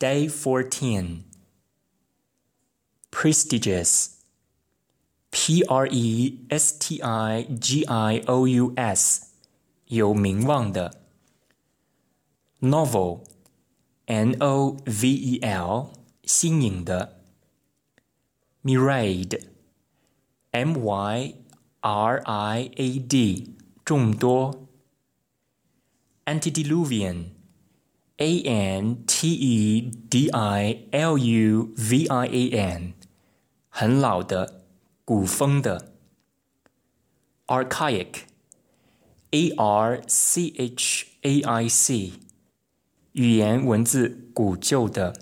Day 14 Prestigious P R E S T I G I O U S 有名望的 Novel N O V E L 新颖的 Myriad M Y R I A D 众多 Antediluvian Antediluvian，很老的，古风的。archaic，a r c h a i c，语言文字古旧的。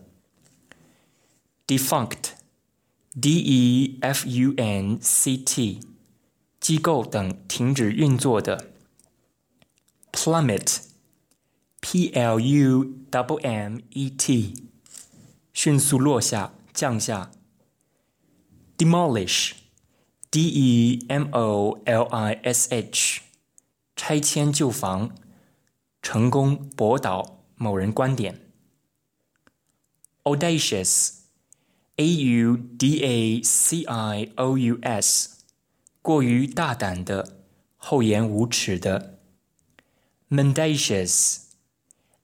defunct，d e f u n c t，机构等停止运作的。plummet。P L U W M E T，迅速落下，降下。Demolish，D E M O L I S H，拆迁旧房。成功驳倒某人观点。Audacious，A U D A C I O U S，过于大胆的，厚颜无耻的。Mandacious。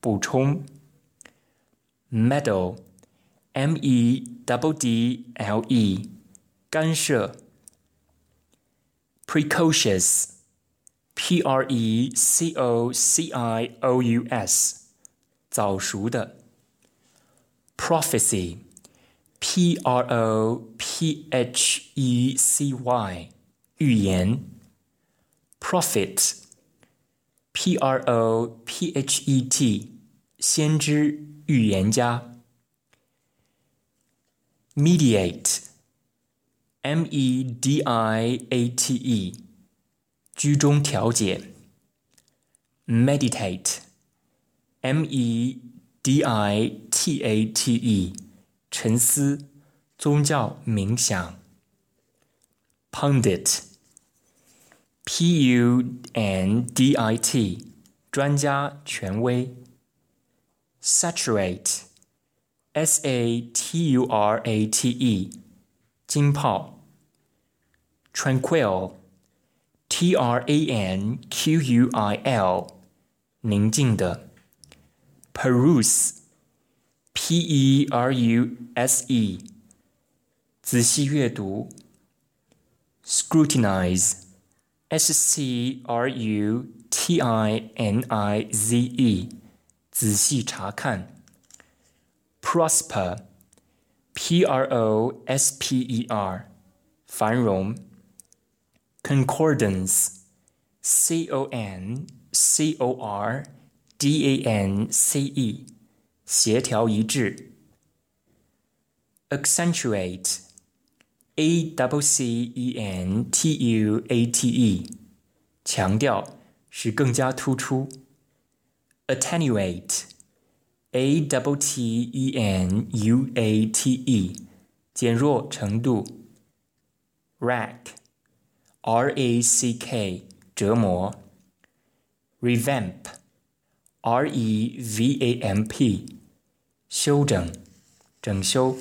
补充，meddle，m e d precociou e c o Prophecy, s，早熟的，prophecy，p r o p h e c y，预言，prophet。P R O P H E T 先知、预言家。mediate，m e d i a t e，居中调解。meditate，m e d i t a t e，沉思、宗教冥想。pundit，p u n d i t，专家、权威。saturate, s a t u r a t e，浸泡；tranquil, t r a n q u i l，宁静的；peruse, p e r u s e，仔细阅读；scrutinize。S C R U T I N I Z E 仔细查看。Prosper, P-R-O-S-P-E-R，繁荣。Concordance, C-O-N-C-O-R-D-A-N-C-E，协调一致。Accentuate, A-W-C-E-N-T-U-A-T-E，强调，使更加突出。attenuate, a double r a c k, n u a t e，减弱程度；rack, r r e v a m p, r e v a m p，修整、整修。